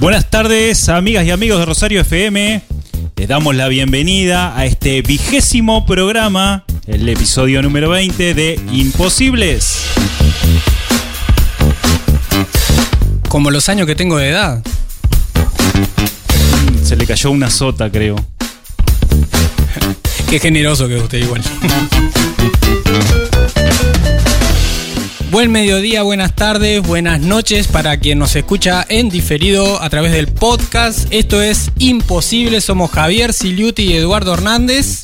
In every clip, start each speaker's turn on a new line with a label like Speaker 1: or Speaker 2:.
Speaker 1: Buenas tardes, amigas y amigos de Rosario FM. Les damos la bienvenida a este vigésimo programa, el episodio número 20 de Imposibles.
Speaker 2: Como los años que tengo de edad.
Speaker 1: Se le cayó una sota, creo.
Speaker 2: Qué generoso que usted igual. Buen mediodía, buenas tardes, buenas noches para quien nos escucha en diferido a través del podcast. Esto es Imposible, somos Javier Siliuti y Eduardo Hernández.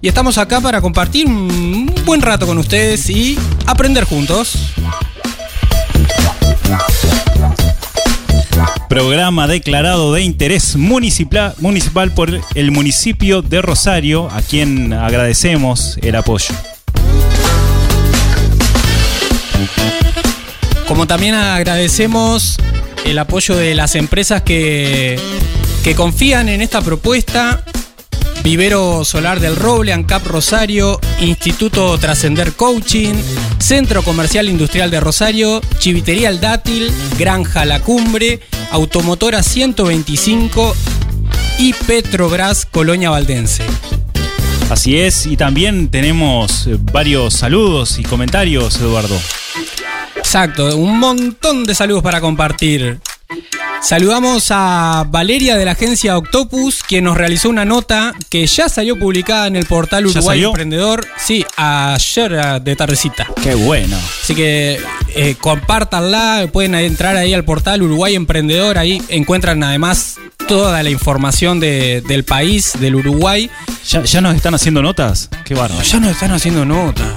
Speaker 2: Y estamos acá para compartir un buen rato con ustedes y aprender juntos.
Speaker 1: Programa declarado de interés municipal, municipal por el municipio de Rosario, a quien agradecemos el apoyo.
Speaker 2: Como también agradecemos el apoyo de las empresas que, que confían en esta propuesta. Vivero Solar del Roble, ANCAP Rosario, Instituto Trascender Coaching, Centro Comercial Industrial de Rosario, Chivitería El Dátil, Granja La Cumbre, Automotora 125 y Petrobras Colonia Valdense.
Speaker 1: Así es, y también tenemos varios saludos y comentarios, Eduardo.
Speaker 2: Exacto, un montón de saludos para compartir. Saludamos a Valeria de la agencia Octopus, quien nos realizó una nota que ya salió publicada en el portal Uruguay? Emprendedor. Sí, ayer eh, de tardecita.
Speaker 1: Qué bueno.
Speaker 2: Así que eh, compártanla, pueden entrar ahí al portal Uruguay Emprendedor, ahí encuentran además toda la información de- del país, del Uruguay.
Speaker 1: ¿Ya, ya nos están haciendo notas? Qué bárbaro.
Speaker 2: Ya nos están haciendo nota.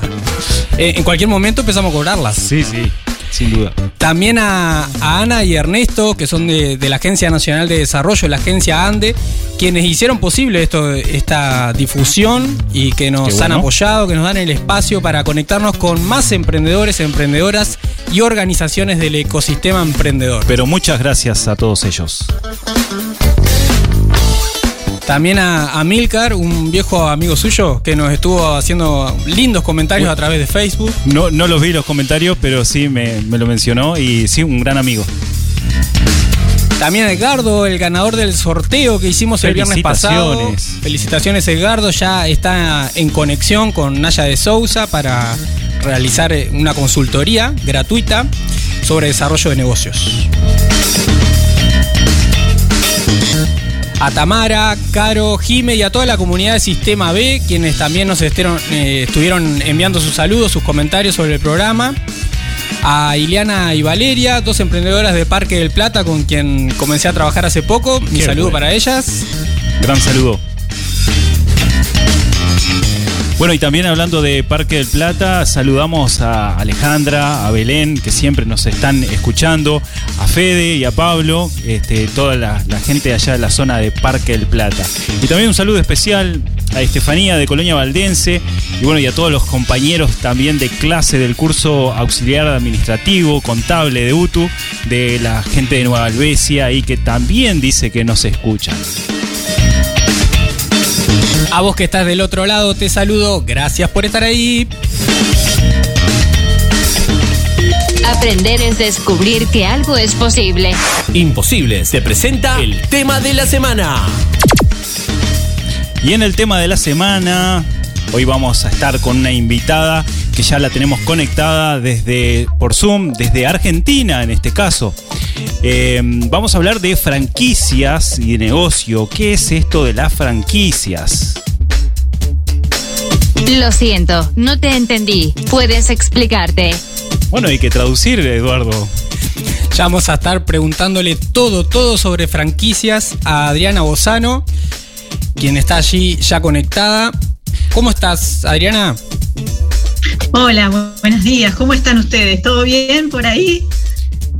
Speaker 2: Eh, en cualquier momento empezamos a cobrarlas.
Speaker 1: Sí, sí, sin duda.
Speaker 2: También a, a Ana y Ernesto, que son de, de la Agencia Nacional de Desarrollo, la agencia ANDE, quienes hicieron posible esto, esta difusión y que nos
Speaker 1: bueno.
Speaker 2: han apoyado, que nos dan el espacio para conectarnos con más emprendedores, emprendedoras y organizaciones del ecosistema emprendedor.
Speaker 1: Pero muchas gracias a todos ellos.
Speaker 2: También a, a Milcar, un viejo amigo suyo, que nos estuvo haciendo lindos comentarios a través de Facebook.
Speaker 1: No, no los vi los comentarios, pero sí me, me lo mencionó y sí, un gran amigo.
Speaker 2: También a Edgardo, el ganador del sorteo que hicimos el viernes pasado.
Speaker 1: Felicitaciones.
Speaker 2: Felicitaciones, Edgardo. Ya está en conexión con Naya de Sousa para realizar eh, una consultoría gratuita sobre desarrollo de negocios. A Tamara, Caro, Jime y a toda la comunidad de Sistema B, quienes también nos estuvieron, eh, estuvieron enviando sus saludos, sus comentarios sobre el programa. A Ileana y Valeria, dos emprendedoras de Parque del Plata con quien comencé a trabajar hace poco. Mi
Speaker 1: Qué
Speaker 2: saludo
Speaker 1: bueno.
Speaker 2: para ellas.
Speaker 1: Gran saludo. Bueno, y también hablando de Parque del Plata, saludamos a Alejandra, a Belén, que siempre nos están escuchando, a Fede y a Pablo, este, toda la, gente allá de la zona de Parque del Plata. Y también un saludo especial a Estefanía de Colonia Valdense y bueno, y a todos los compañeros también de clase del curso auxiliar administrativo, contable de UTU, de la gente de Nueva Albesia y que también dice que nos escuchan.
Speaker 2: A vos que estás del otro lado, te saludo. Gracias por estar ahí.
Speaker 3: Aprender es descubrir que algo es posible.
Speaker 4: Imposible se presenta el tema de la semana.
Speaker 1: Y en el tema de la semana, hoy vamos a estar con una invitada que ya la tenemos conectada desde por Zoom, desde Argentina en este caso. Eh, vamos a hablar de franquicias y de negocio. ¿Qué es esto de las franquicias?
Speaker 3: Lo siento, no te entendí. ¿Puedes explicarte?
Speaker 1: Bueno, hay que traducir, Eduardo.
Speaker 2: Ya vamos a estar preguntándole todo, todo sobre franquicias a Adriana Bozano, quien está allí ya conectada. ¿Cómo estás, Adriana?
Speaker 5: Hola, bu- buenos días. ¿Cómo están ustedes? ¿Todo bien por ahí?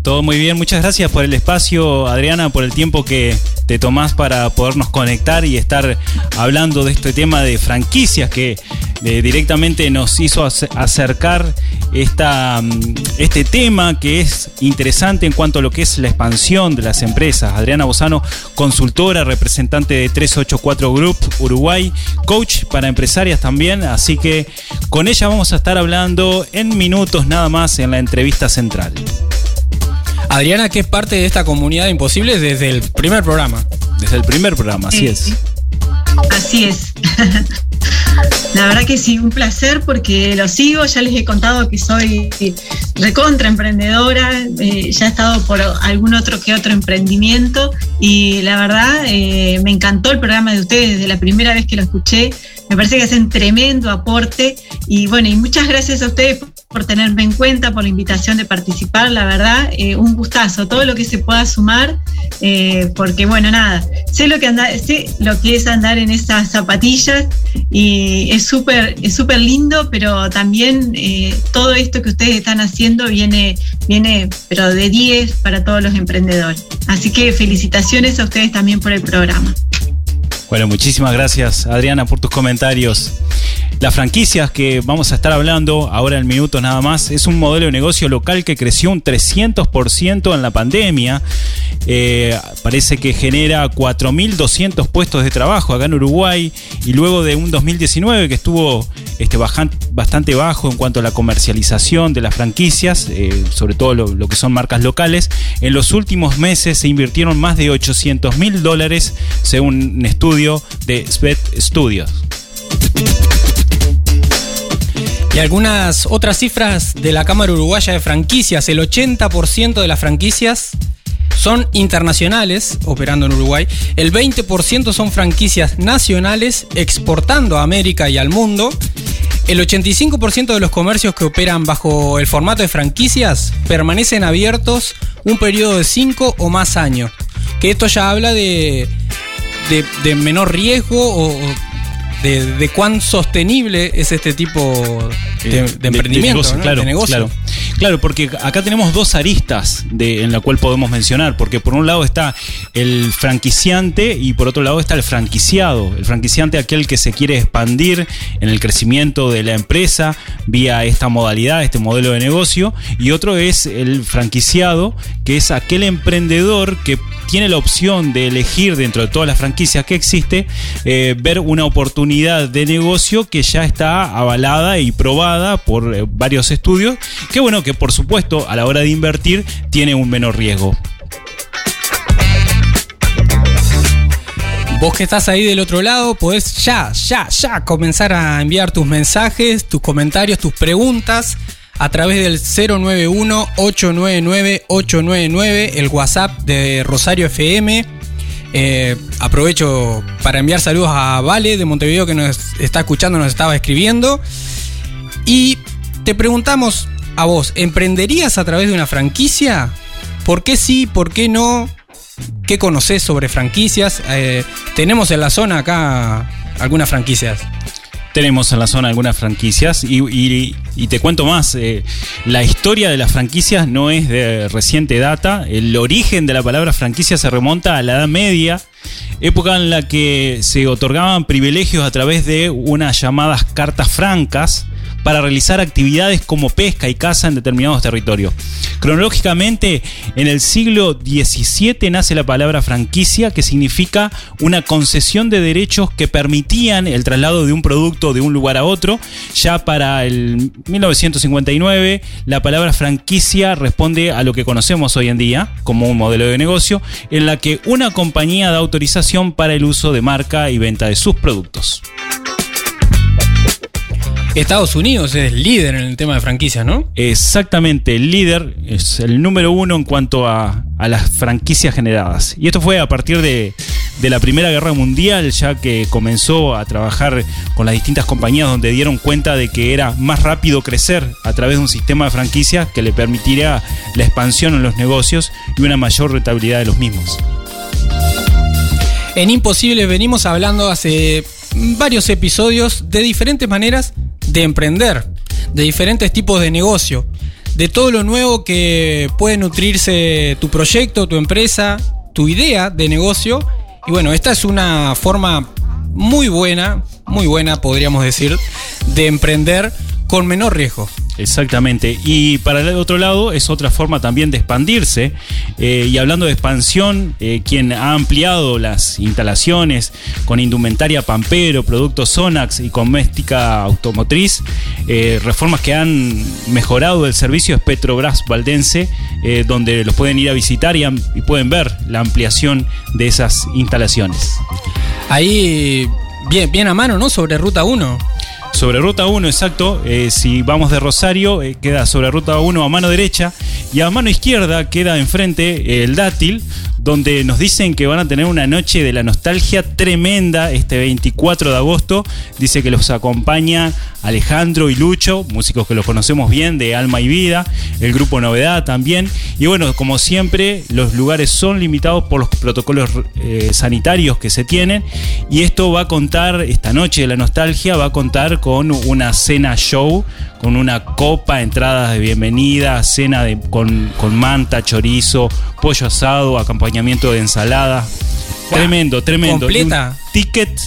Speaker 1: Todo muy bien, muchas gracias por el espacio, Adriana, por el tiempo que te tomás para podernos conectar y estar hablando de este tema de franquicias que eh, directamente nos hizo ac- acercar esta, mm, este tema que es interesante en cuanto a lo que es la expansión de las empresas. Adriana Bozano, consultora, representante de 384 Group Uruguay, coach para empresarias también, así que con ella vamos a estar hablando en minutos nada más en la entrevista central.
Speaker 2: Adriana, que es parte de esta comunidad de imposibles desde el primer programa.
Speaker 1: Desde el primer programa, así
Speaker 5: Sí,
Speaker 1: es.
Speaker 5: sí. Así es. La verdad que sí, un placer porque lo sigo, ya les he contado que soy recontra emprendedora, eh, ya he estado por algún otro que otro emprendimiento y la verdad eh, me encantó el programa de ustedes desde la primera vez que lo escuché, me parece que hacen tremendo aporte y bueno, y muchas gracias a ustedes por tenerme en cuenta, por la invitación de participar, la verdad, eh, un gustazo, todo lo que se pueda sumar, eh, porque bueno, nada, sé lo que anda, sé lo que es andar en esas zapatillas y es súper es súper lindo, pero también eh, todo esto que ustedes están haciendo viene, viene pero de 10 para todos los emprendedores. Así que felicitaciones a ustedes también por el programa.
Speaker 1: Bueno, muchísimas gracias Adriana por tus comentarios. Las franquicias que vamos a estar hablando ahora en minutos nada más es un modelo de negocio local que creció un 300% en la pandemia. Eh, parece que genera 4.200 puestos de trabajo acá en Uruguay y luego de un 2019 que estuvo este, bastante bajo en cuanto a la comercialización de las franquicias, eh, sobre todo lo, lo que son marcas locales, en los últimos meses se invirtieron más de 800 mil dólares según un estudio de Svet Studios.
Speaker 2: Y algunas otras cifras de la Cámara Uruguaya de Franquicias. El 80% de las franquicias son internacionales, operando en Uruguay. El 20% son franquicias nacionales, exportando a América y al mundo. El 85% de los comercios que operan bajo el formato de franquicias permanecen abiertos un periodo de 5 o más años. Que esto ya habla de, de, de menor riesgo o de, de cuán sostenible es este tipo de,
Speaker 1: Eh,
Speaker 2: de emprendimiento,
Speaker 1: negocio,
Speaker 2: ¿no?
Speaker 1: claro,
Speaker 2: de negocio.
Speaker 1: Claro, Claro, porque acá tenemos dos aristas de, en la cual podemos mencionar, porque por un lado está el franquiciante y por otro lado está el franquiciado. El franquiciante aquel que se quiere expandir en el crecimiento de la empresa vía esta modalidad, este modelo de negocio, y otro es el franquiciado, que es aquel emprendedor que tiene la opción de elegir dentro de todas las franquicias que existe, eh, ver una oportunidad de negocio que ya está avalada y probada por eh, varios estudios, que bueno, que por supuesto a la hora de invertir tiene un menor riesgo.
Speaker 2: Vos que estás ahí del otro lado, podés ya, ya, ya comenzar a enviar tus mensajes, tus comentarios, tus preguntas a través del 091-899-899, el WhatsApp de Rosario FM. Eh, aprovecho para enviar saludos a Vale de Montevideo que nos está escuchando, nos estaba escribiendo. Y te preguntamos a vos, ¿emprenderías a través de una franquicia? ¿Por qué sí? ¿Por qué no? ¿Qué conoces sobre franquicias? Eh, tenemos en la zona acá algunas franquicias.
Speaker 1: Tenemos en la zona algunas franquicias y, te cuento más, eh, la historia de las franquicias no es de reciente data, el origen de la palabra franquicia se remonta a la Edad Media, época en la que se otorgaban privilegios a través de unas llamadas cartas francas para realizar actividades como pesca y caza en determinados territorios. Cronológicamente, en el siglo XVII nace la palabra franquicia, que significa una concesión de derechos que permitían el traslado de un producto de un lugar a otro. Ya para el 1959, la palabra franquicia responde a lo que conocemos hoy en día como un modelo de negocio, en la que una compañía da autorización para el uso de marca y venta de sus productos.
Speaker 2: Estados Unidos es líder en el tema de franquicias, ¿no?
Speaker 1: Exactamente, el líder es el número uno en cuanto a, a las franquicias generadas. Y esto fue a partir de, de la Primera Guerra Mundial, ya que comenzó a trabajar con las distintas compañías donde dieron cuenta de que era más rápido crecer a través de un sistema de franquicias que le permitiría la expansión en los negocios y una mayor rentabilidad de los mismos.
Speaker 2: En Imposible venimos hablando hace varios episodios de diferentes maneras de emprender, de diferentes tipos de negocio, de todo lo nuevo que puede nutrirse tu proyecto, tu empresa, tu idea de negocio. Y bueno, esta es una forma muy buena, muy buena podríamos decir, de emprender con menor riesgo.
Speaker 1: Exactamente. Y para el otro lado es otra forma también de expandirse. Eh, y hablando de expansión, eh, quien ha ampliado las instalaciones con indumentaria Pampero, productos Sonax y doméstica automotriz, eh, reformas que han mejorado el servicio es Petrobras Valdense, donde los pueden ir a visitar y, y pueden ver la ampliación de esas instalaciones.
Speaker 2: Ahí, bien, bien a mano, ¿no? Sobre Ruta 1.
Speaker 1: Sobre ruta 1, exacto. Eh, si vamos de Rosario, eh, queda sobre ruta 1 a mano derecha. Y a mano izquierda queda enfrente el dátil, donde nos dicen que van a tener una noche de la nostalgia tremenda este 24 de agosto. Dice que los acompaña Alejandro y Lucho, músicos que los conocemos bien de Alma y Vida, el grupo Novedad también. Y bueno, como siempre, los lugares son limitados por los protocolos eh, sanitarios que se tienen. Y esto va a contar, esta noche de la nostalgia, va a contar con una cena show con una copa, entradas de bienvenida, cena de, con, manta, chorizo, pollo asado, acompañamiento de ensalada. Tremendo, tremendo.
Speaker 2: Completa.
Speaker 1: ticket,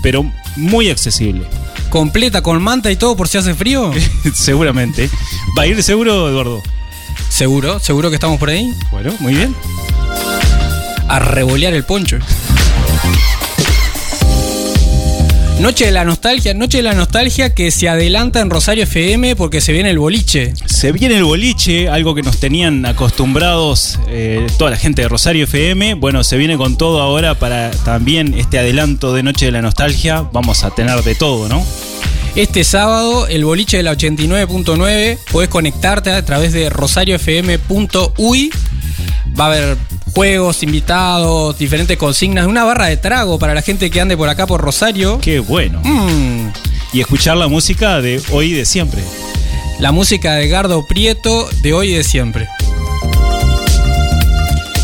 Speaker 1: pero muy accesible.
Speaker 2: Completa, con manta y todo por si hace frío.
Speaker 1: Seguramente. ¿Va a ir seguro, Eduardo?
Speaker 2: Seguro, seguro que estamos por ahí.
Speaker 1: Bueno, muy bien.
Speaker 2: A revolear el poncho. Noche de la nostalgia, noche de la nostalgia que se adelanta en Rosario FM porque se viene el boliche.
Speaker 1: Se viene el boliche, algo que nos tenían acostumbrados eh, toda la gente de Rosario FM. Bueno, se viene con todo ahora para también este adelanto de Noche de la Nostalgia. Vamos a tener de todo, ¿no?
Speaker 2: Este sábado, el boliche de la 89.9, puedes conectarte a través de rosariofm.uy. Va a haber juegos, invitados, diferentes consignas, una barra de trago para la gente que ande por acá por Rosario.
Speaker 1: Qué bueno.
Speaker 2: Mm.
Speaker 1: Y escuchar la música de hoy y de siempre.
Speaker 2: La música de Gardo Prieto de hoy y de siempre.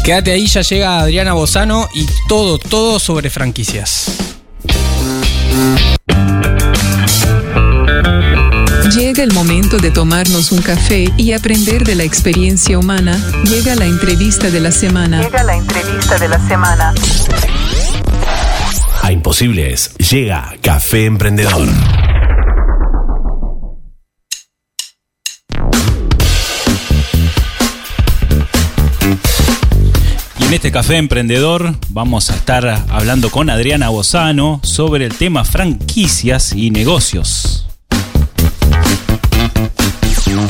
Speaker 2: Quédate ahí, ya llega Adriana Bozano y todo, todo sobre franquicias.
Speaker 6: Llega el momento de tomarnos un café y aprender de la experiencia humana. Llega la entrevista de la semana.
Speaker 7: Llega la entrevista de la semana.
Speaker 4: A Imposibles llega Café Emprendedor.
Speaker 1: Y en este café emprendedor vamos a estar hablando con Adriana Bozano sobre el tema franquicias y negocios.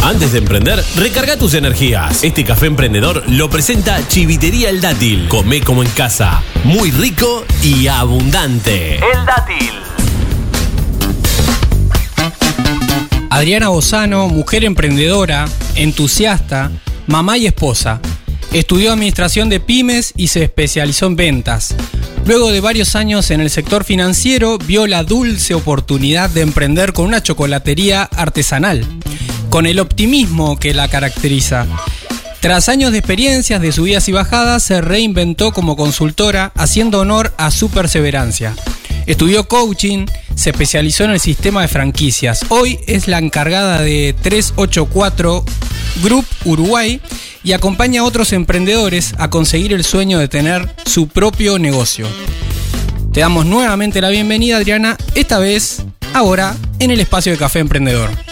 Speaker 4: Antes de emprender, recarga tus energías. Este café emprendedor lo presenta Chivitería El Dátil. Come como en casa. Muy rico y abundante. El Dátil.
Speaker 2: Adriana Bozano, mujer emprendedora, entusiasta, mamá y esposa. Estudió administración de pymes y se especializó en ventas. Luego de varios años en el sector financiero, vio la dulce oportunidad de emprender con una chocolatería artesanal, con el optimismo que la caracteriza. Tras años de experiencias de subidas y bajadas, se reinventó como consultora, haciendo honor a su perseverancia. Estudió coaching, se especializó en el sistema de franquicias. Hoy es la encargada de 384 Group Uruguay y acompaña a otros emprendedores a conseguir el sueño de tener su propio negocio. Te damos nuevamente la bienvenida, Adriana, esta vez, ahora, en el espacio de Café Emprendedor.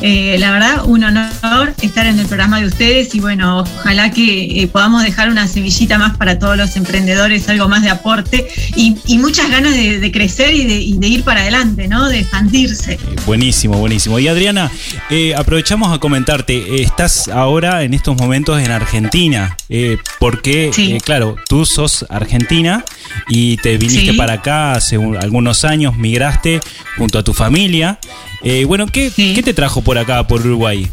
Speaker 5: Eh, la verdad, un honor estar en el programa de ustedes y bueno, ojalá que eh, podamos dejar una semillita más para todos los emprendedores, algo más de aporte y, y muchas ganas de, de crecer y de, y de, ir para adelante, ¿no? De expandirse.
Speaker 1: Eh, buenísimo, buenísimo. Y Adriana, aprovechamos a comentarte, estás ahora en estos momentos en Argentina, porque,
Speaker 5: Sí.
Speaker 1: claro, tú sos argentina y te viniste
Speaker 5: Sí.
Speaker 1: para acá hace un- algunos años, migraste junto a tu familia. Eh, bueno, ¿qué,
Speaker 5: Sí.
Speaker 1: ¿qué te trajo por acá, por Uruguay?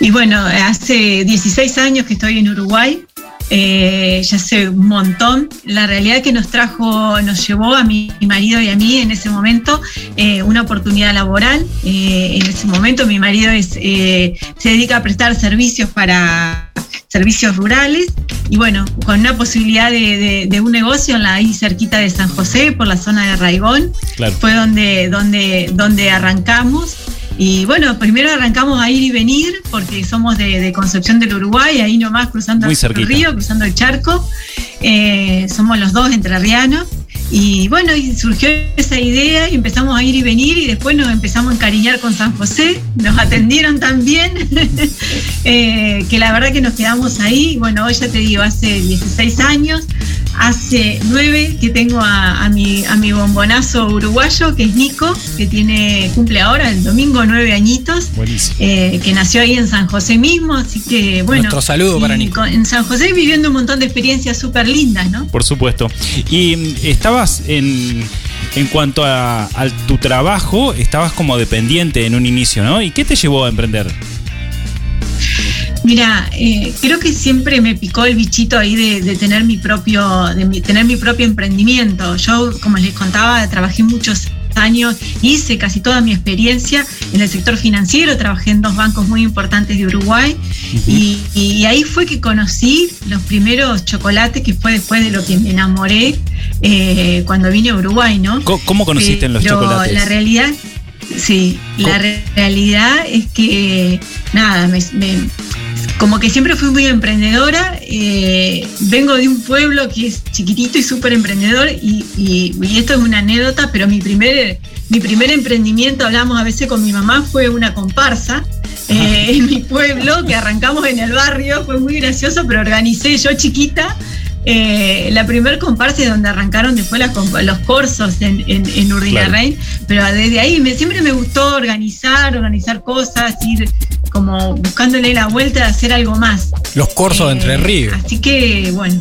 Speaker 5: Y bueno, hace 16 años que estoy en Uruguay, eh, ya hace un montón. La realidad que nos trajo, nos llevó a mi marido y a mí en ese momento eh, una oportunidad laboral. Eh, en ese momento mi marido es, se dedica a prestar servicios para servicios rurales y bueno, con una posibilidad de, de- de un negocio en la, ahí cerquita de San José, por la zona de Raigón,
Speaker 1: Claro.
Speaker 5: fue donde, donde, donde arrancamos. Y bueno, primero arrancamos a ir y venir, porque somos de, de Concepción del Uruguay, ahí nomás cruzando el río, cruzando el charco. Eh, somos los dos entrerrianos. Y bueno, y surgió esa idea y empezamos a ir y venir y después nos empezamos a encariñar con San José, nos atendieron tan bien, eh, que la verdad que nos quedamos ahí. Bueno, hoy ya te digo, hace 16 años, hace 9 que tengo a, a mi, a mi bombonazo uruguayo, que es Nico, que tiene, cumple ahora el domingo 9 añitos,
Speaker 1: Buenísimo.
Speaker 5: eh, que nació ahí en San José mismo, así que bueno.
Speaker 2: Nuestro saludo para Nico.
Speaker 5: En San José viviendo un montón de experiencias súper lindas, ¿no?
Speaker 1: Por supuesto. Y mm, estabas en, en cuanto a, a tu trabajo, estabas como dependiente en un inicio, ¿no? ¿Y qué te llevó a emprender?
Speaker 5: Mira, eh, creo que siempre me picó el bichito ahí de, de tener mi propio, de mi- tener mi propio emprendimiento. Yo, como les contaba, trabajé muchos años, hice casi toda mi experiencia en el sector financiero, trabajé en dos bancos muy importantes de Uruguay y, y ahí fue que conocí los primeros chocolates, que fue después de lo que me enamoré eh, cuando vine a Uruguay, ¿no?
Speaker 1: ¿Cómo conociste en los
Speaker 5: Pero
Speaker 1: chocolates?
Speaker 5: La realidad, sí, la re- realidad es que, nada, me- me- como que siempre fui muy emprendedora. eh, vengo de un pueblo que es chiquitito y súper emprendedor, y, y- y esto es una anécdota, pero mi primer, mi primer emprendimiento, hablamos a veces con mi mamá, fue una comparsa. eh, en mi pueblo, que arrancamos en el barrio, fue muy gracioso, pero organicé yo chiquita eh, la primer comparsa donde arrancaron después las los cursos en, en, en Urdinarrain, pero desde ahí me, siempre me gustó organizar, organizar cosas, ir como buscándole la vuelta de hacer algo más.
Speaker 2: Los corsos de Entre
Speaker 5: Eh,
Speaker 2: Ríos.
Speaker 5: Así que, bueno,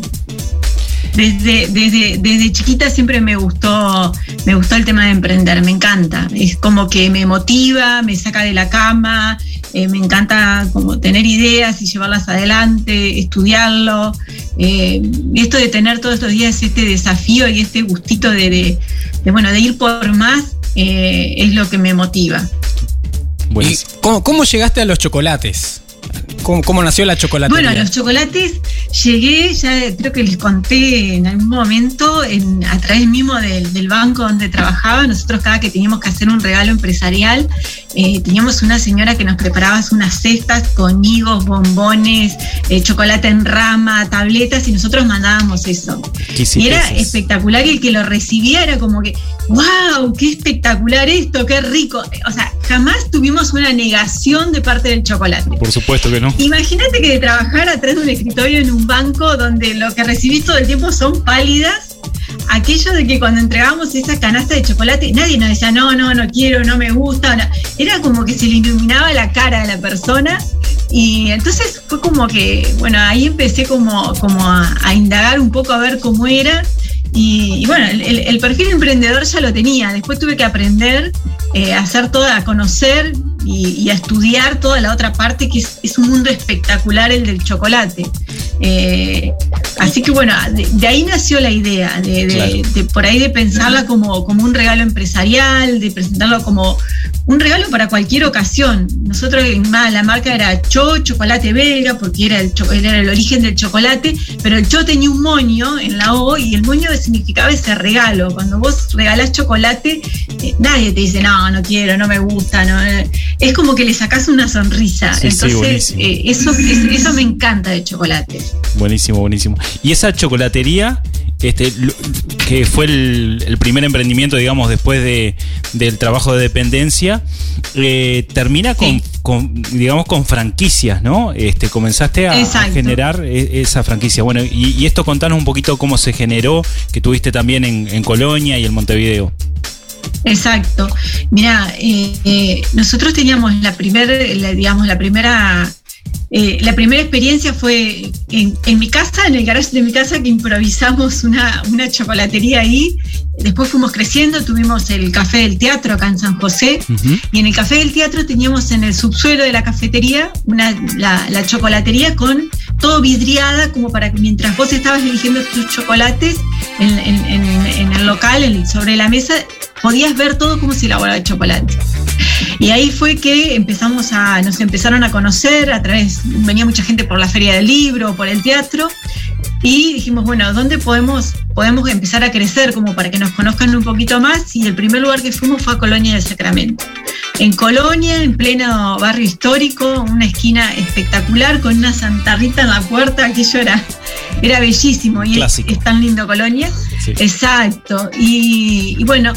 Speaker 5: desde, desde, desde chiquita siempre me gustó, me gustó el tema de emprender, me encanta. Es como que me motiva, me saca de la cama, eh, me encanta como tener ideas y llevarlas adelante, estudiarlo. Eh, y esto de tener todos estos días este desafío y este gustito de, de- de, bueno, de ir por más eh, es lo que me motiva.
Speaker 2: ¿Y cómo, cómo llegaste a los chocolates? ¿Cómo, cómo nació la chocolatería?
Speaker 5: Bueno, los chocolates llegué, ya creo que les conté en algún momento, en, a través mismo del, del banco donde trabajaba, nosotros cada que teníamos que hacer un regalo empresarial, eh, teníamos una señora que nos preparaba unas cestas con higos, bombones, eh, chocolate en rama, tabletas, y nosotros mandábamos eso.
Speaker 1: ¿Qué hiciste
Speaker 5: Y era espectacular y el que lo recibía era como que, wow, qué espectacular esto, qué rico. O sea, jamás tuvimos una negación de parte del chocolate.
Speaker 1: Por supuesto que no.
Speaker 5: Imagínate que trabajar atrás de un escritorio en un banco donde lo que recibís todo el tiempo son pálidas, aquello de que cuando entregábamos esa canasta de chocolate, nadie nos decía, no, no, no quiero, no me gusta. no". Era como que se le iluminaba la cara de la persona. Y entonces fue como que, bueno, ahí empecé como, como a, indagar un poco a ver cómo era. Y, bueno, el perfil emprendedor ya lo tenía. Después tuve que aprender eh, a hacer toda, a conocer y, y a estudiar toda la otra parte, que es, es un mundo espectacular el del chocolate. Eh, así que bueno, de, de ahí nació la idea, de, de-
Speaker 1: Claro.
Speaker 5: de por ahí de pensarla como, como un regalo empresarial, de presentarlo como un regalo para cualquier ocasión. Nosotros en ma- la marca era Cho, chocolate belga, porque era el, era el origen del chocolate, pero el Cho tenía un moño en la O y el moño significaba ese regalo. Cuando vos regalás chocolate, eh, nadie te dice, no, no quiero, no me gusta. No. eh, Es como que le sacás una sonrisa.
Speaker 1: Sí,
Speaker 5: Entonces, eh, eso, es- eso me encanta de chocolate.
Speaker 1: Buenísimo, buenísimo. Y esa chocolatería, este, que fue el, el primer emprendimiento, digamos, después de, del trabajo de dependencia, eh, termina con,
Speaker 5: Sí.
Speaker 1: con, digamos, con franquicias, ¿no? Este, comenzaste a, generar e- esa franquicia. Bueno, y, y esto contanos un poquito cómo se generó, que tuviste también en, en Colonia y en Montevideo.
Speaker 5: Exacto. Mira, eh, eh, nosotros teníamos la primera, digamos, la primera, eh, la primera experiencia fue en, en mi casa, en el garage de mi casa, que improvisamos una, una chocolatería ahí. Después fuimos creciendo, tuvimos el café del teatro acá en San José.
Speaker 1: Ujú.
Speaker 5: Y en el café del teatro teníamos en el subsuelo de la cafetería una, la, la chocolatería con todo vidriada, como para que mientras vos estabas eligiendo tus chocolates en, en- en- en el local, sobre la mesa, podías ver todo cómo se elaboraba el chocolate. Y ahí fue que empezamos a, nos empezaron a conocer a través, venía mucha gente por la feria del libro, por el teatro, Y dijimos, bueno, ¿dónde podemos, podemos empezar a crecer como para que nos conozcan un poquito más? Y el primer lugar que fuimos fue a Colonia del Sacramento. En Colonia, en pleno barrio histórico, una esquina espectacular con una Santa Rita en la puerta, aquello era, era bellísimo. Y es, es, tan lindo Colonia. Sí. Exacto. Y, y bueno,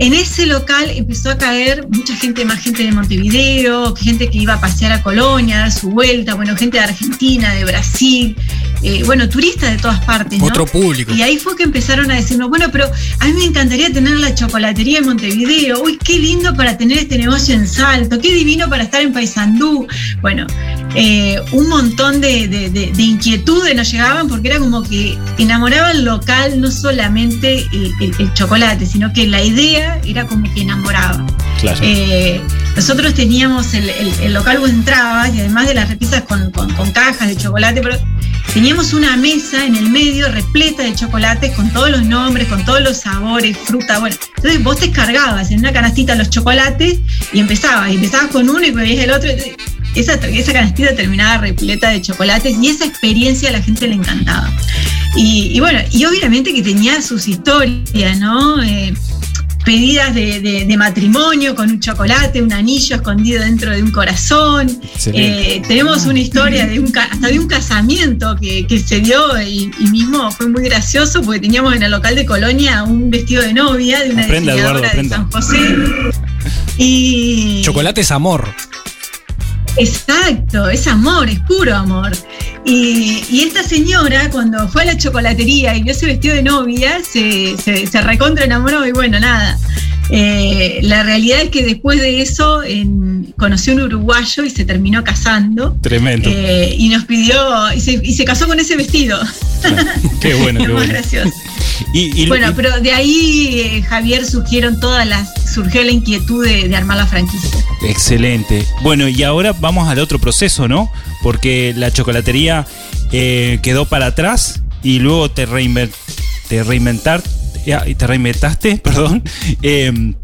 Speaker 5: en ese local empezó a caer mucha gente, más gente de Montevideo, gente que iba a pasear a Colonia, a dar su vuelta, bueno, gente de Argentina, de Brasil, eh, bueno, turistas de todas partes. ¿no?
Speaker 2: Otro público.
Speaker 5: Y ahí fue que empezaron a decirnos, bueno, pero a mí me encantaría tener la chocolatería en Montevideo, uy, qué lindo para tener este negocio en Salto, qué divino para estar en Paysandú. Bueno, eh, un montón de, de, de, de, inquietudes nos llegaban porque era como que enamoraba el local no solamente el, el, el chocolate, sino que la idea era como que enamoraba.
Speaker 1: Claro.
Speaker 5: Eh, nosotros teníamos el, el, local vos entrabas y además de las repisas con, con, con, cajas de chocolate, pero teníamos una mesa en el medio repleta de chocolates con todos los nombres, con todos los sabores, fruta, bueno. Entonces vos te cargabas en una canastita los chocolates y empezabas, y empezabas con uno y veías el otro. Esa, esa canastita terminaba repleta de chocolates y esa experiencia a la gente le encantaba. Y, y bueno, y obviamente que tenía sus historias, ¿no? Eh, pedidas de, de, de, matrimonio con un chocolate, un anillo escondido dentro de un corazón. Eh, tenemos una historia de un, hasta de un casamiento que, que se dio y, y, mismo fue muy gracioso porque teníamos en el local de Colonia un vestido de novia de una
Speaker 1: aprenda,
Speaker 5: diseñadora
Speaker 1: Eduardo,
Speaker 5: de San José. Y
Speaker 2: chocolate es amor.
Speaker 5: Exacto, es amor, es puro amor. Y, y, esta señora, cuando fue a la chocolatería y vio ese vestido de novia, se, se, se recontra enamoró y bueno, nada. Eh, la realidad es que después de eso en, conoció un uruguayo y se terminó casando.
Speaker 1: Tremendo.
Speaker 5: Eh, y nos pidió, y se, y se, casó con ese vestido.
Speaker 1: qué bueno, qué bueno.
Speaker 5: gracioso.
Speaker 1: Y, y,
Speaker 5: bueno, pero de ahí, eh, Javier, surgieron todas las, surgió la inquietud de, de, armar la franquicia.
Speaker 1: Excelente. Bueno, y ahora vamos al otro proceso, ¿no? Porque la chocolatería eh, quedó para atrás y luego te, reinvent, te reinventar, te reinventaste, perdón, eh,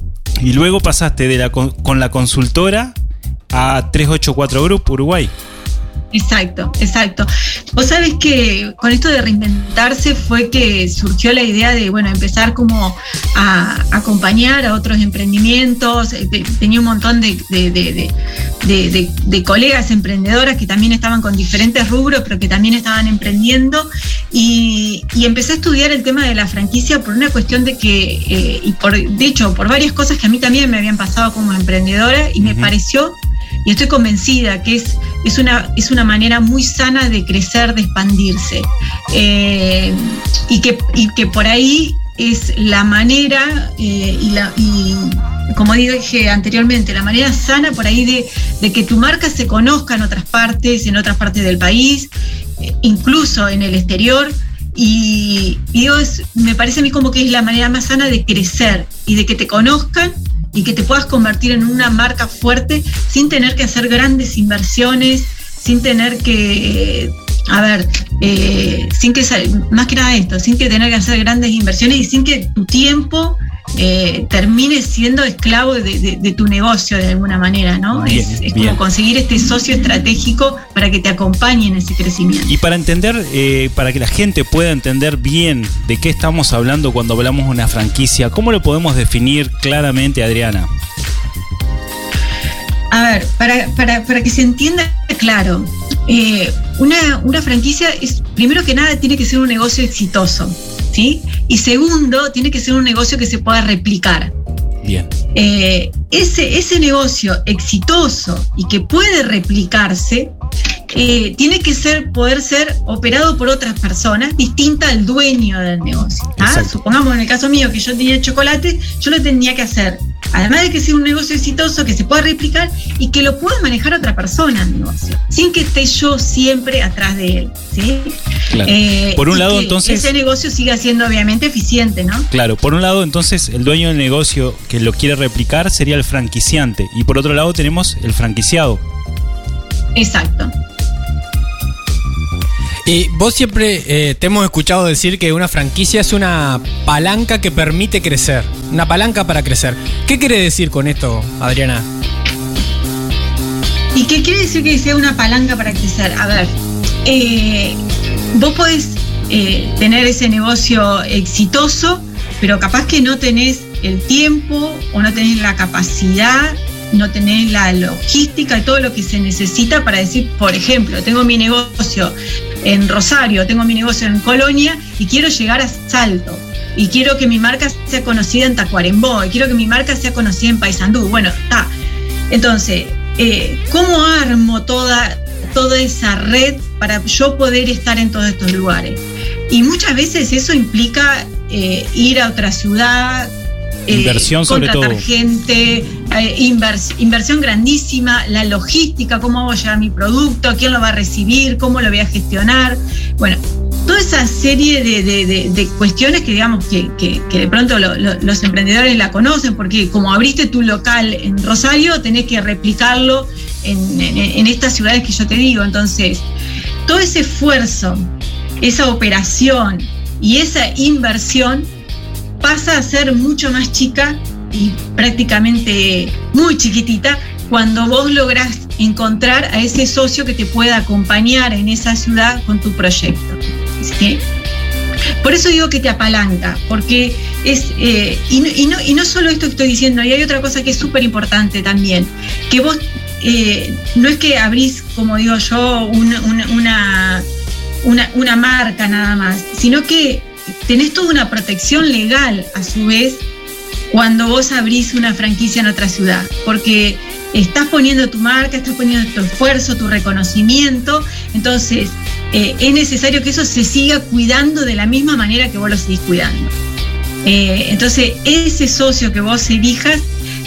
Speaker 1: y luego pasaste de la, con la consultora a 384 Group Uruguay.
Speaker 5: Exacto, exacto. Vos sabés que con esto de reinventarse fue que surgió la idea de, bueno, empezar como a acompañar a otros emprendimientos. Tenía un montón de, de, de, de, colegas emprendedoras que también estaban con diferentes rubros, pero que también estaban emprendiendo. Y, y empecé a estudiar el tema de la franquicia por una cuestión de que, eh, y por, de hecho, por varias cosas que a mí también me habían pasado como emprendedora y me uh -huh. pareció y estoy convencida que es, es, una, es una manera muy sana de crecer, de expandirse. Eh, y, que, y que por ahí es la manera eh, y, la, como dije anteriormente, la manera sana por ahí de, de, que tu marca se conozca en otras partes, en otras partes del país, eh, incluso en el exterior. Y, y es, me parece a mí como que es la manera más sana de crecer y de que te conozcan y que te puedas convertir en una marca fuerte sin tener que hacer grandes inversiones, sin tener que, a ver, eh, sin que, más que nada esto, sin que tener que hacer grandes inversiones y sin que tu tiempo eh, termine siendo esclavo de, de, de, tu negocio de alguna manera, ¿no? Bien, es, es como conseguir este socio estratégico para que te acompañe en ese crecimiento.
Speaker 1: Y para entender, eh, para que la gente pueda entender bien de qué estamos hablando cuando hablamos de una franquicia, ¿cómo lo podemos definir claramente, Adriana?
Speaker 5: A ver, para, para, para que se entienda claro, eh, una, una franquicia es, primero que nada, tiene que ser un negocio exitoso. ¿Sí? Y segundo, tiene que ser un negocio que se pueda replicar.
Speaker 1: Bien.
Speaker 5: Eh, ese, ese negocio exitoso y que puede replicarse, eh, tiene que ser, poder ser operado por otras personas distinta al dueño del negocio. ¿ah? Supongamos en el caso mío que yo tenía chocolate, yo lo tenía que hacer. Además de que sea un negocio exitoso, que se pueda replicar y que lo pueda manejar otra persona el negocio, sin que esté yo siempre atrás de él. ¿sí?
Speaker 1: Claro. Eh, por un lado, entonces.
Speaker 5: Ese negocio siga siendo obviamente eficiente, ¿no?
Speaker 1: Claro, por un lado, entonces, el dueño del negocio que lo quiere replicar sería el franquiciante. Y por otro lado, tenemos el franquiciado.
Speaker 5: Exacto.
Speaker 2: Y vos siempre eh, te hemos escuchado decir que una franquicia es una palanca que permite crecer, una palanca para crecer. ¿Qué quiere decir con esto, Adriana?
Speaker 5: ¿Y qué quiere decir que sea una palanca para crecer? A ver, eh, vos podés, eh, tener ese negocio exitoso, pero capaz que no tenés el tiempo o no tenés la capacidad, no tenés la logística y todo lo que se necesita para decir, por ejemplo, tengo mi negocio en Rosario, tengo mi negocio en Colonia y quiero llegar a Salto. Y quiero que mi marca sea conocida en Tacuarembó, y quiero que mi marca sea conocida en Paysandú. Bueno, está. Entonces, eh, ¿cómo armo toda, toda esa red para yo poder estar en todos estos lugares? Y muchas veces eso implica eh, ir a otra ciudad, eh,
Speaker 1: Inversión sobre
Speaker 5: contratar
Speaker 1: todo.
Speaker 5: gente, eh, invers- inversión grandísima, la logística, cómo hago llegar mi producto, quién lo va a recibir, cómo lo voy a gestionar. Bueno, toda esa serie de, de- de- de cuestiones que digamos que, que- que de pronto lo- lo- los emprendedores la conocen, porque como abriste tu local en Rosario, tenés que replicarlo en, en- en estas ciudades que yo te digo. Entonces, todo ese esfuerzo, esa operación y esa inversión pasa a ser mucho más chica y prácticamente muy chiquitita cuando vos lográs encontrar a ese socio que te pueda acompañar en esa ciudad con tu proyecto. Por eso digo que te apalanca, porque es, eh, y, no, y no- solo esto que estoy diciendo, y hay otra cosa que es súper importante también, que vos eh, no es que abrís, como digo yo, una, una- una marca nada más, sino que tenés toda una protección legal a su vez cuando vos abrís una franquicia en otra ciudad, porque estás poniendo tu marca, estás poniendo tu esfuerzo, tu reconocimiento, entonces eh, es necesario que eso se siga cuidando de la misma manera que vos lo seguís cuidando. Eh, entonces, ese socio que vos elijas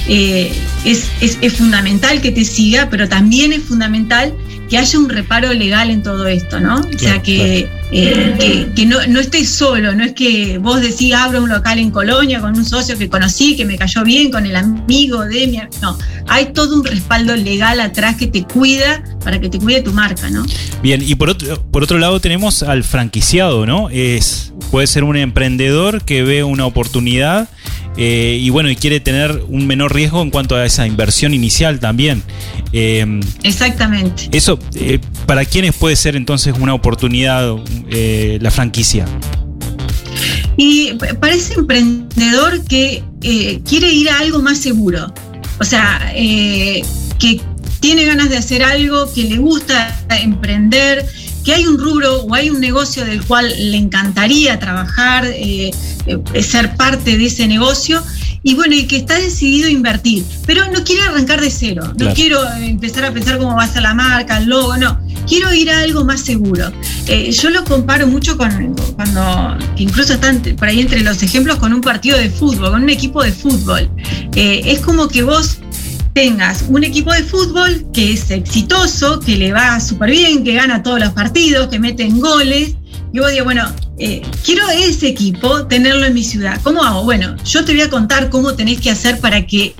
Speaker 5: eh, es, es- es fundamental que te siga, pero también es fundamental que haya un reparo legal en todo esto, ¿no? o sea, que, eh, que, no, no solo, no es que vos decís abro un local en Colonia con un socio que conocí, que me cayó bien, con el amigo de mi... No, hay todo un respaldo legal atrás que te cuida para que te cuide tu marca, ¿no?
Speaker 1: Bien, y por otro, por otro lado tenemos al franquiciado, ¿no? Es, puede ser un emprendedor que ve una oportunidad eh, y bueno, y quiere tener un menor riesgo en cuanto a esa inversión inicial también. Eh,
Speaker 5: Exactamente.
Speaker 1: eso, eh, ¿para quiénes puede ser entonces una oportunidad eh, la franquicia?
Speaker 5: Y para ese emprendedor que quiere ir a algo más seguro, o sea, eh, que tiene ganas de hacer algo, que le gusta emprender, que hay un rubro o hay un negocio del cual le encantaría trabajar, eh, eh, ser parte de ese negocio. Y bueno, y que está decidido a invertir, pero no quiere arrancar de cero. No
Speaker 1: Claro.
Speaker 5: quiero empezar a pensar cómo va a ser la marca, el logo, no. Quiero ir a algo más seguro. Eh, yo lo comparo mucho con cuando, incluso están por ahí entre los ejemplos, con un partido de fútbol, con un equipo de fútbol. Eh, es como que vos tengas un equipo de fútbol que es exitoso, que le va súper bien, que gana todos los partidos, que meten goles. Y vos digas, bueno, eh, quiero ese equipo tenerlo en mi ciudad. ¿Cómo hago? Bueno, yo te voy a contar cómo tenés que hacer para que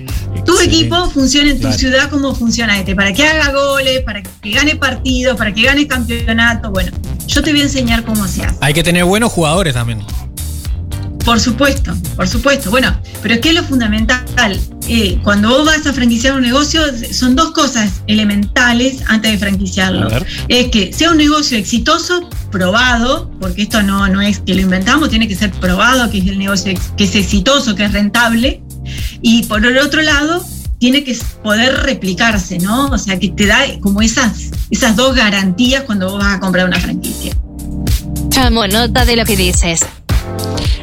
Speaker 5: tu
Speaker 1: Excelente.
Speaker 5: equipo funcione en tu
Speaker 1: Claro.
Speaker 5: ciudad como funciona este, para que haga goles, para que gane partidos, para que gane campeonato. Bueno, yo te voy a enseñar cómo se hace.
Speaker 2: Hay que tener buenos jugadores también.
Speaker 5: Por supuesto, por supuesto. Bueno, pero es que es lo fundamental. Eh, cuando vos vas a franquiciar un negocio, son dos cosas elementales antes de franquiciarlo. Es que sea un negocio exitoso, probado, porque esto no, no es que lo inventamos, tiene que ser probado, que es el negocio que es exitoso, que es rentable. Y por el otro lado, tiene que poder replicarse, ¿no? O sea, que te da como esas, esas dos garantías cuando vos vas a comprar una franquicia.
Speaker 3: Tomo nota de lo que dices.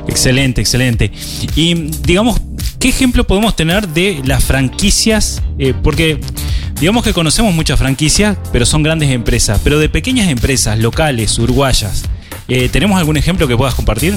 Speaker 1: Excelente, excelente. Y digamos, ¿qué ejemplo podemos tener de las franquicias? Eh, porque digamos que conocemos muchas franquicias, pero son grandes empresas. Pero de pequeñas empresas, locales, uruguayas, eh, ¿tenemos algún ejemplo que puedas compartir?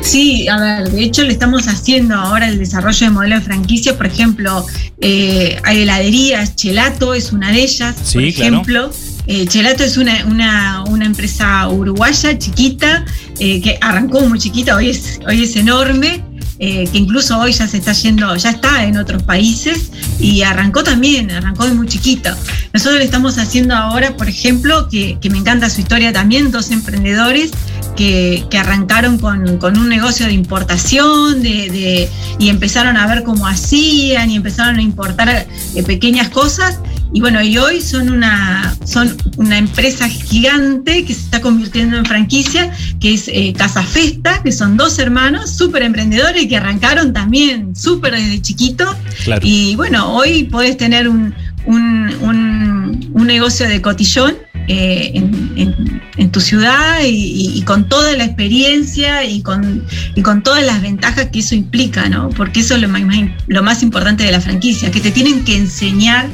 Speaker 5: Sí, a ver, de hecho le estamos haciendo ahora el desarrollo de modelo de franquicia, por ejemplo, eh, hay heladerías, Chelato es una de ellas,
Speaker 1: Sí,
Speaker 5: por
Speaker 1: claro.
Speaker 5: ejemplo. Eh, Chelato es una, una- una empresa uruguaya chiquita, eh, que arrancó muy chiquita, hoy es, hoy es enorme, eh, que incluso hoy ya se está yendo, ya está en otros países y arrancó también, arrancó de muy chiquito. Nosotros le estamos haciendo ahora, por ejemplo, que, que me encanta su historia también, dos emprendedores que, que arrancaron con, con un negocio de importación de, de- y empezaron a ver cómo hacían y empezaron a importar eh, pequeñas cosas y bueno, y hoy son una, son una empresa gigante que se está convirtiendo en franquicia, que es eh, Casa Festa, que son dos hermanos súper emprendedores que arrancaron también súper desde chiquito. Y bueno, hoy podés tener un, un, un negocio de cotillón eh, en, tu ciudad y, con toda la experiencia y con, y con todas las ventajas que eso implica, ¿no? Porque eso es lo más, lo más importante de la franquicia, que te tienen que enseñar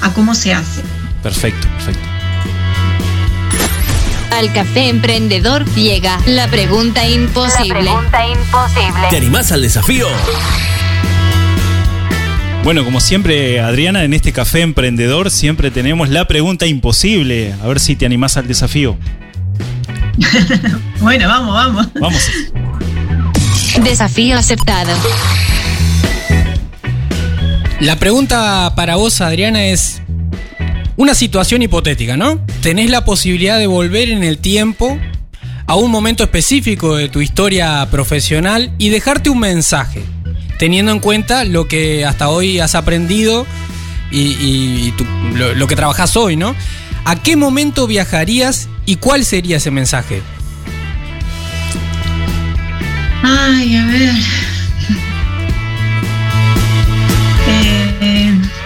Speaker 5: a cómo se hace.
Speaker 1: Perfecto, perfecto.
Speaker 3: Al café emprendedor llega la pregunta imposible. La pregunta imposible.
Speaker 4: ¿Te animás al desafío?
Speaker 1: Bueno, como siempre, Adriana, en este café emprendedor siempre tenemos la pregunta imposible. A ver si te animás al desafío.
Speaker 5: bueno, vamos, vamos.
Speaker 1: Vamos.
Speaker 3: Desafío aceptado.
Speaker 2: La pregunta para vos, Adriana, es una situación hipotética, ¿no? Tenés la posibilidad de volver en el tiempo a un momento específico de tu historia profesional y dejarte un mensaje teniendo en cuenta lo que hasta hoy has aprendido y, lo, que trabajas hoy, ¿no? ¿A qué momento viajarías y cuál sería ese mensaje?
Speaker 5: Ay, a ver.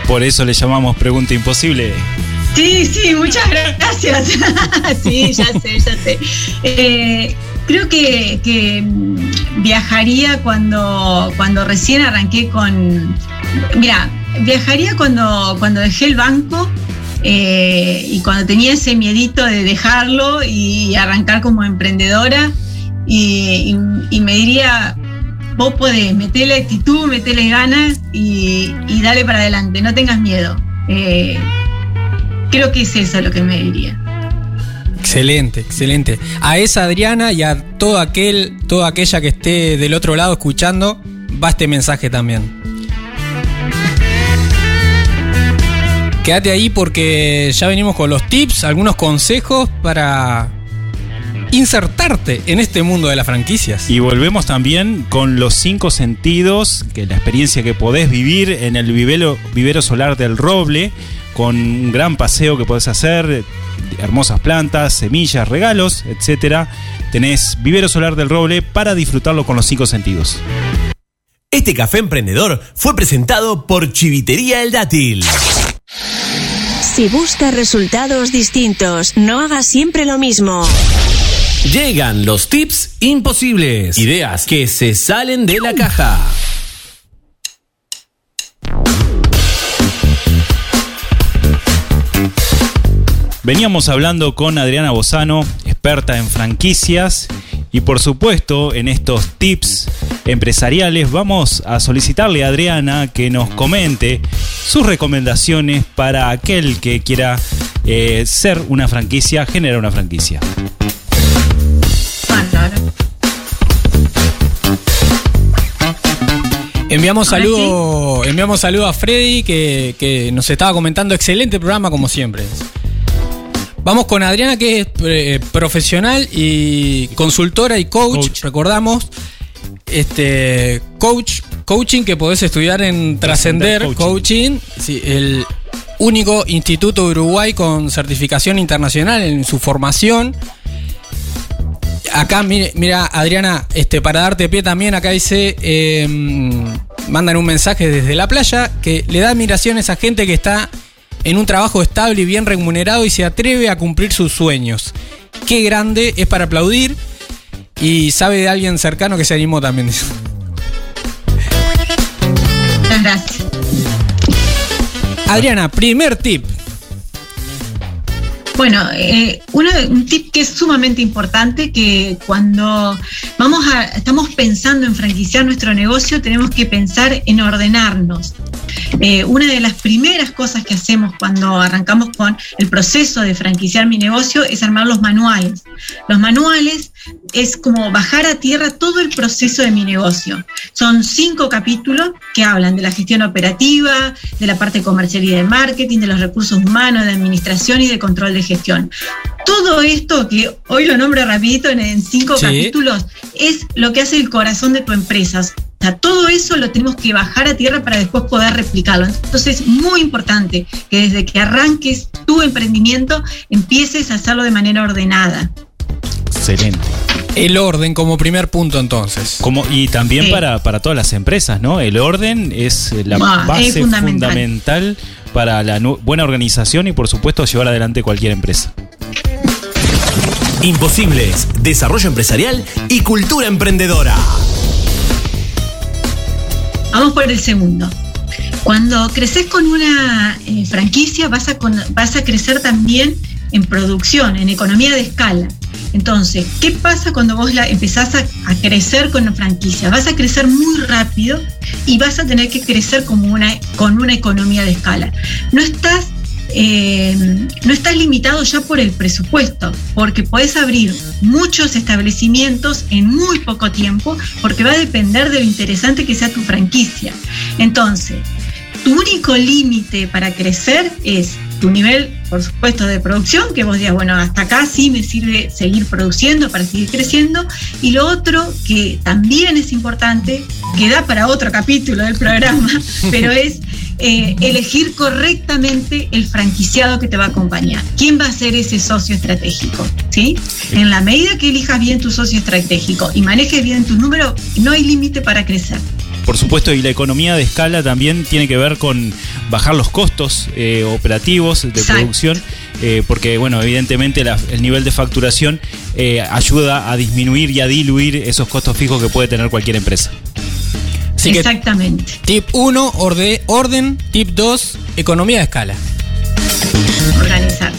Speaker 1: Por eso le llamamos pregunta imposible.
Speaker 5: Sí, sí, muchas gracias. sí, ya sé, ya sé. Eh, creo que, viajaría cuando, cuando recién arranqué con. Mira, viajaría cuando, cuando dejé el banco eh, y cuando tenía ese miedito de dejarlo y arrancar como emprendedora. Y, me diría, vos podés, metele actitud, metele ganas y, y dale para adelante, no tengas miedo. Eh, creo que es eso lo que me diría.
Speaker 2: Excelente, excelente. A esa Adriana y a todo aquel, toda aquella que esté del otro lado escuchando, va este mensaje también. Quédate ahí porque ya venimos con los tips, algunos consejos para insertarte en este mundo de las franquicias.
Speaker 1: Y volvemos también con los cinco sentidos, que la experiencia que podés vivir en el vivero, vivero solar del roble, con un gran paseo que podés hacer, hermosas plantas, semillas, regalos, etc. Tenés Vivero Solar del Roble para disfrutarlo con los cinco sentidos.
Speaker 4: Este café emprendedor fue presentado por Chivitería El Dátil.
Speaker 8: Si buscas resultados distintos, no hagas siempre lo mismo.
Speaker 4: Llegan los tips imposibles. Ideas que se salen de la caja.
Speaker 1: Veníamos hablando con Adriana Bozano, experta en franquicias, y por supuesto en estos tips empresariales vamos a solicitarle a Adriana que nos comente sus recomendaciones para aquel que quiera eh, ser una franquicia, generar una franquicia.
Speaker 2: Enviamos saludo, enviamos saludo a Freddy que, que nos estaba comentando excelente programa como siempre. Vamos con Adriana, que es eh, profesional y consultora y coach, recordamos. Este coach, coaching que podés estudiar en Trascender Coaching, el único instituto de Uruguay con certificación internacional en su formación. Acá, mira, Adriana, este, para darte pie también, acá dice, em, mandan un mensaje desde la playa que le da admiración a esa gente que está en un trabajo estable y bien remunerado y se atreve a cumplir sus sueños. Qué grande, es para aplaudir y sabe de alguien cercano que se animó también.
Speaker 5: Gracias.
Speaker 2: Adriana, primer tip.
Speaker 5: Bueno, eh, un tip que es sumamente importante, que cuando vamos a, estamos pensando en franquiciar nuestro negocio, tenemos que pensar en ordenarnos. Eh, una de las primeras cosas que hacemos cuando arrancamos con el proceso de franquiciar mi negocio es armar los manuales. Los manuales es como bajar a tierra todo el proceso de mi negocio. Son cinco capítulos que hablan de la gestión operativa, de la parte comercial y de marketing, de los recursos humanos, de administración y de control de gestión. Todo esto, que hoy lo nombro rapidito en, cinco capítulos, es lo que hace el corazón de tu empresa sea, todo eso lo tenemos que bajar a tierra para después poder replicarlo. Entonces es muy importante que desde que arranques tu emprendimiento empieces a hacerlo de manera ordenada.
Speaker 1: Excelente.
Speaker 2: El orden como primer punto entonces.
Speaker 1: Como, y también
Speaker 5: Sí.
Speaker 1: para, para todas las empresas, ¿no? El orden es la
Speaker 5: Ah,
Speaker 1: base
Speaker 5: es fundamental.
Speaker 1: fundamental. para la buena organización y por supuesto llevar adelante cualquier empresa.
Speaker 4: Imposibles, desarrollo empresarial y cultura emprendedora.
Speaker 5: Vamos por el segundo. Cuando creces con una eh, franquicia vas a, vas a crecer también en producción, en economía de escala. Entonces, ¿qué pasa cuando vos la, empezás a, a crecer con una franquicia? Vas a crecer muy rápido y vas a tener que crecer como una, con una economía de escala. No estás eh, no estás limitado ya por el presupuesto, porque puedes abrir muchos establecimientos en muy poco tiempo, porque va a depender de lo interesante que sea tu franquicia. Entonces, tu único límite para crecer es tu nivel, por supuesto, de producción, que vos digas, bueno, hasta acá sí me sirve seguir produciendo para seguir creciendo. Y lo otro que también es importante, que da para otro capítulo del programa, pero es eh, elegir correctamente el franquiciado que te va a acompañar. ¿Quién va a ser ese socio estratégico? ¿Sí? En la medida que elijas bien tu socio estratégico y manejes bien tus números, no hay límite para crecer.
Speaker 1: Por supuesto, y la economía de escala también tiene que ver con bajar los costos eh, operativos de
Speaker 5: Exacto.
Speaker 1: producción, eh, porque, bueno, evidentemente la- el nivel de facturación eh, ayuda a disminuir y a diluir esos costos fijos que puede tener cualquier empresa.
Speaker 2: Así que
Speaker 5: Exactamente.
Speaker 2: tip 1, orde- orden. Tip 2, economía de escala.
Speaker 5: Organizarse.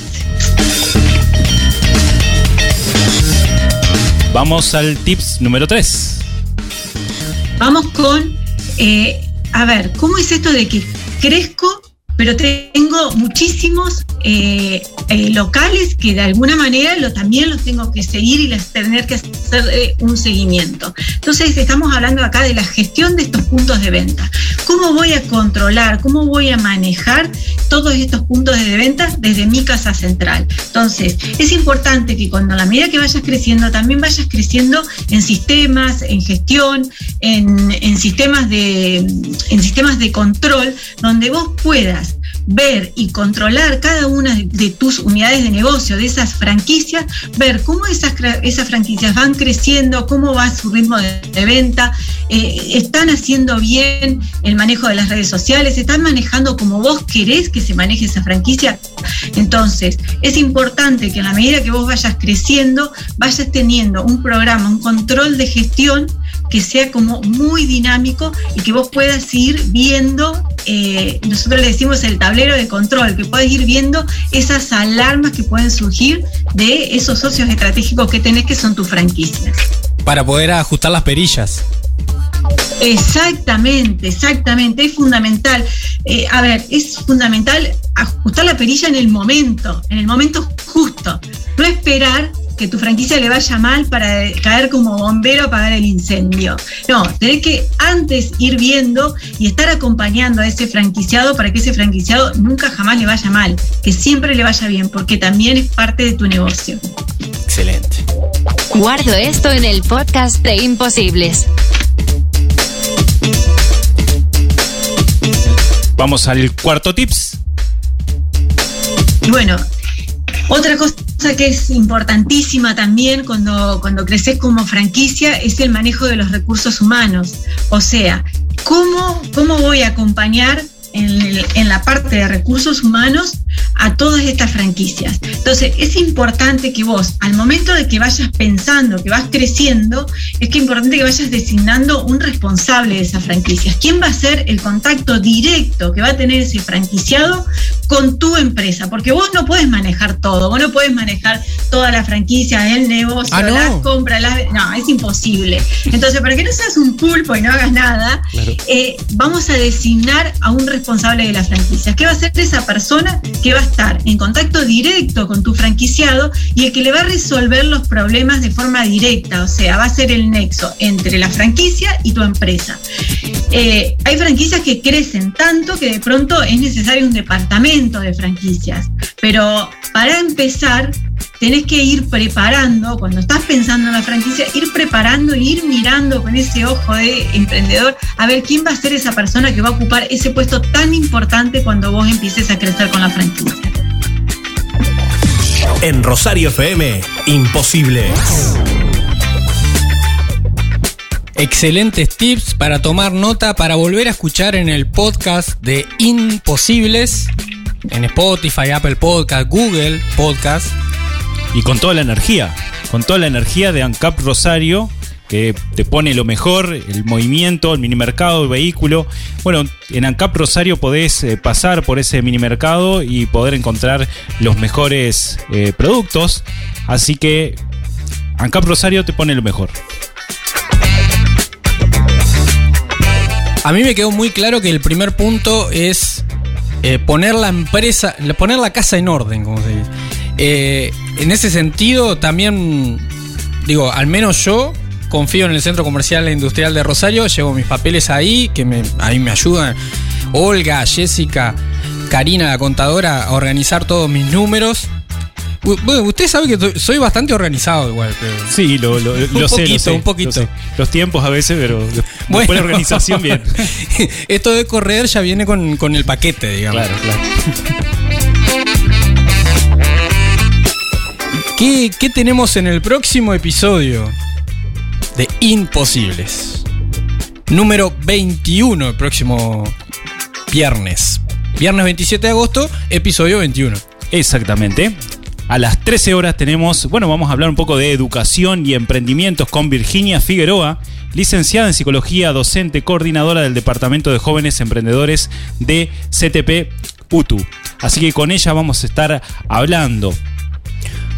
Speaker 1: Vamos al tips número 3.
Speaker 5: Vamos con, eh, a ver, ¿cómo es esto de que crezco, pero tengo muchísimos eh, eh, locales que de alguna manera lo, también los tengo que seguir y les tener que hacer un seguimiento? Entonces estamos hablando acá de la gestión de estos puntos de venta. ¿Cómo voy a controlar, cómo voy a manejar todos estos puntos de venta desde mi casa central? Entonces, es importante que cuando a la medida que vayas creciendo, también vayas creciendo en sistemas, en gestión, en, en sistemas de, en sistemas de control, donde vos puedas ver y controlar cada una de, tus unidades de negocio, de esas franquicias, ver cómo esas, esas franquicias van creciendo, cómo va su ritmo de, venta, eh, están haciendo bien el manejo de las redes sociales, están manejando como vos querés que se maneje esa franquicia. Entonces, es importante que a la medida que vos vayas creciendo, vayas teniendo un programa, un control de gestión que sea como muy dinámico y que vos puedas ir viendo, eh, nosotros le decimos el tablero de control, que puedas ir viendo esas alarmas que pueden surgir de esos socios estratégicos que tenés que son tus franquicias.
Speaker 2: Para poder ajustar las perillas.
Speaker 5: Exactamente, exactamente, es fundamental. Eh, a ver, es fundamental ajustar la perilla en el momento, en el momento justo. No esperar que tu franquicia le vaya mal para caer como bombero a apagar el incendio. No, tenés que antes ir viendo y estar acompañando a ese franquiciado para que ese franquiciado nunca jamás le vaya mal, que siempre le vaya bien, porque también es parte de tu negocio.
Speaker 2: Excelente.
Speaker 3: Guardo esto en el podcast de Imposibles.
Speaker 1: Vamos al cuarto tips.
Speaker 5: Y bueno, otra cosa que es importantísima también cuando, cuando creces como franquicia es el manejo de los recursos humanos. O sea, ¿cómo, cómo voy a acompañar en, en la parte de recursos humanos a todas estas franquicias? Entonces, es importante que vos, al momento de que vayas pensando, que vas creciendo, es que es importante que vayas designando un responsable de esas franquicias. ¿Quién va a ser el contacto directo que va a tener ese franquiciado con tu empresa? Porque vos no puedes manejar todo, vos no puedes manejar toda la franquicia, el negocio,
Speaker 2: Ah, ¿no?
Speaker 5: las compras, las... No, es imposible. Entonces, para que no seas un pulpo y no hagas nada, eh, vamos a designar a un responsable de la franquicia. ¿Qué va a ser esa persona que va a estar en contacto directo con tu franquiciado y el que le va a resolver los problemas de forma directa? O sea, va a ser el nexo entre la franquicia y tu empresa. Eh, hay franquicias que crecen tanto que de pronto es necesario un departamento de franquicias. Pero para empezar, tenés que ir preparando, cuando estás pensando en la franquicia, ir preparando, ir mirando con ese ojo de emprendedor, a ver quién va a ser esa persona que va a ocupar ese puesto tan importante cuando vos empieces a crecer con la franquicia.
Speaker 4: En Rosario FM, imposible.
Speaker 2: Excelentes tips para tomar nota, para volver a escuchar en el podcast de Imposibles, en Spotify, Apple Podcast, Google Podcast.
Speaker 1: Y con toda la energía, con toda la energía de ANCAP Rosario, que te pone lo mejor, el movimiento, el minimercado, el vehículo. Bueno, en ANCAP Rosario podés eh, pasar por ese minimercado y poder encontrar los mejores eh, productos. Así que ANCAP Rosario te pone lo mejor.
Speaker 2: A mí me quedó muy claro que el primer punto es eh, poner la empresa, poner la casa en orden, como se dice. Eh, en ese sentido, también, digo, al menos yo confío en el Centro Comercial e Industrial de Rosario, llevo mis papeles ahí, que me, ahí me ayudan Olga, Jessica, Karina, la contadora, a organizar todos mis números. Bueno, usted sabe que soy bastante organizado igual, pero...
Speaker 1: Sí, lo, lo, lo
Speaker 2: un
Speaker 1: sé,
Speaker 2: poquito,
Speaker 1: lo sé,
Speaker 2: un poquito.
Speaker 1: lo sé. Los tiempos a veces, pero después
Speaker 2: Bueno.
Speaker 1: la organización bien.
Speaker 2: Esto de correr ya viene con, con el paquete, digamos.
Speaker 1: Claro, claro.
Speaker 2: ¿Qué, tenemos en el próximo episodio de Imposibles? Número 21, el próximo viernes. Viernes 27 de agosto, episodio 21.
Speaker 1: Exactamente. A las 13 horas tenemos, bueno, vamos a hablar un poco de educación y emprendimientos con Virginia Figueroa, licenciada en psicología, docente, coordinadora del Departamento de Jóvenes Emprendedores de CTP UTU. Así que con ella vamos a estar hablando.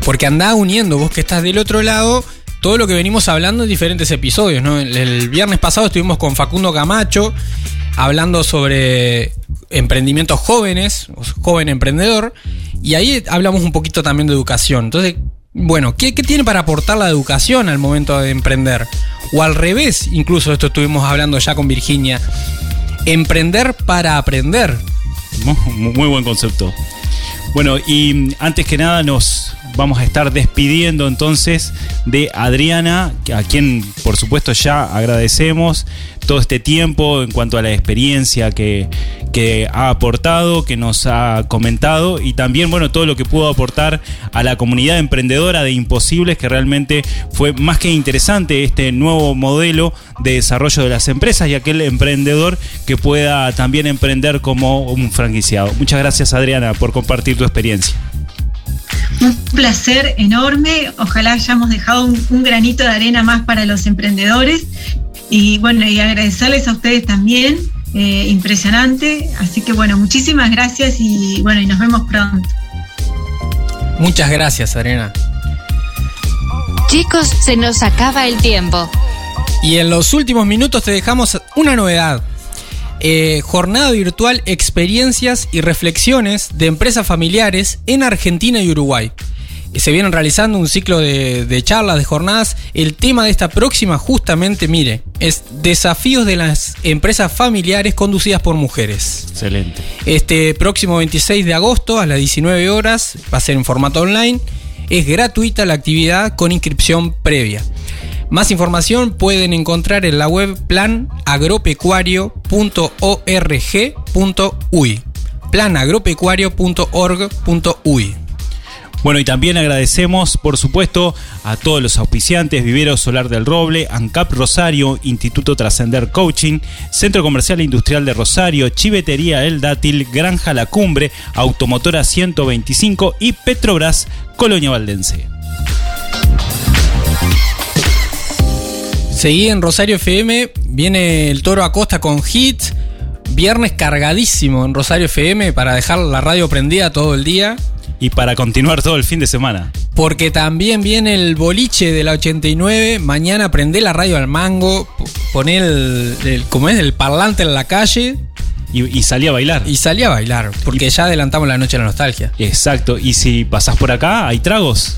Speaker 2: Porque andá uniendo, vos que estás del otro lado, todo lo que venimos hablando en diferentes episodios. El, viernes pasado estuvimos con Facundo Camacho hablando sobre emprendimientos jóvenes, joven emprendedor, y ahí hablamos un poquito también de educación. Entonces, bueno, ¿qué, qué tiene para aportar la educación al momento de emprender? O al revés, incluso esto estuvimos hablando ya con Virginia. Emprender para aprender.
Speaker 1: Mu- Muy buen concepto. Bueno, y antes que nada nos vamos a estar despidiendo entonces de Adriana, a quien por supuesto ya agradecemos todo este tiempo en cuanto a la experiencia que, que ha aportado, que nos ha comentado y también, bueno, todo lo que pudo aportar a la comunidad emprendedora de Imposibles, que realmente fue más que interesante este nuevo modelo de desarrollo de las empresas y aquel emprendedor que pueda también emprender como un franquiciado. Muchas gracias Adriana por compartir tu experiencia.
Speaker 5: Un placer enorme. Ojalá hayamos dejado un, un granito de arena más para los emprendedores. Y bueno, y agradecerles a ustedes también. eh, impresionante. Así que bueno, muchísimas gracias y bueno, y nos vemos pronto.
Speaker 2: Muchas gracias, Arena.
Speaker 3: Chicos, se nos acaba el tiempo.
Speaker 2: Y en los últimos minutos te dejamos una novedad. Eh, jornada virtual Experiencias y Reflexiones de Empresas Familiares en Argentina y Uruguay. Eh, Se vienen realizando un ciclo de, de charlas, de jornadas. El tema de esta próxima, justamente, mire, es desafíos de las empresas familiares conducidas por mujeres.
Speaker 1: Excelente.
Speaker 2: Este próximo 26 de agosto a las 19 horas va a ser en formato online. Es gratuita la actividad con inscripción previa. Más información pueden encontrar en la web planagropecuario.org.uy. planagropecuario.org.uy.
Speaker 1: Bueno, y también agradecemos, por supuesto, a todos los auspiciantes, Vivero Solar del Roble, ANCAP Rosario, Instituto Trascender Coaching, Centro Comercial e Industrial de Rosario, Chivetería El Dátil, Granja La Cumbre, Automotora 125 y Petrobras, Colonia Valdense.
Speaker 2: Seguí en Rosario FM, viene el Toro Acosta con Hit. Viernes cargadísimo en Rosario FM para dejar la radio prendida todo el día.
Speaker 1: Y para continuar todo el fin de semana.
Speaker 2: Porque también viene el boliche de la 89. Mañana prendé la radio al mango. Poné el, el- como es, el parlante en la calle.
Speaker 1: Y, y salí a bailar.
Speaker 2: Y salí a bailar. Porque ya adelantamos la noche de la nostalgia.
Speaker 1: Exacto. Y si pasás por acá, hay tragos.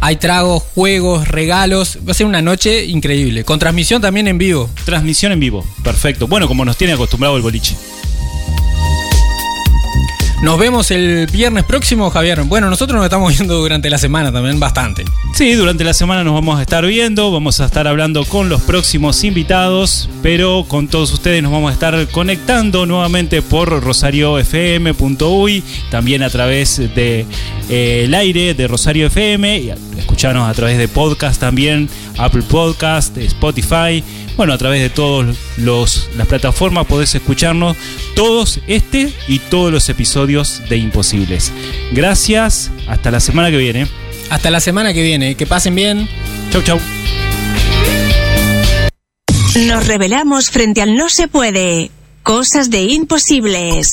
Speaker 2: Hay tragos, juegos, regalos. Va a ser una noche increíble. Con transmisión también en vivo.
Speaker 1: Transmisión en vivo. Perfecto. Bueno, como nos tiene acostumbrado el boliche.
Speaker 2: Nos vemos el viernes próximo, Javier. Bueno, nosotros nos estamos viendo durante la semana también bastante.
Speaker 1: Sí, durante la semana nos vamos a estar viendo, vamos a estar hablando con los próximos invitados, pero con todos ustedes nos vamos a estar conectando nuevamente por rosariofm.uy, también a través de eh, aire de Rosario FM, y escucharnos a través de podcast también, Apple Podcast, Spotify. Bueno, a través de todas las plataformas podés escucharnos todos este y todos los episodios de Imposibles. Gracias, hasta la semana que viene.
Speaker 2: Hasta la semana que viene, que pasen bien.
Speaker 1: Chau, chau.
Speaker 8: Nos revelamos frente al no se puede. Cosas de imposibles.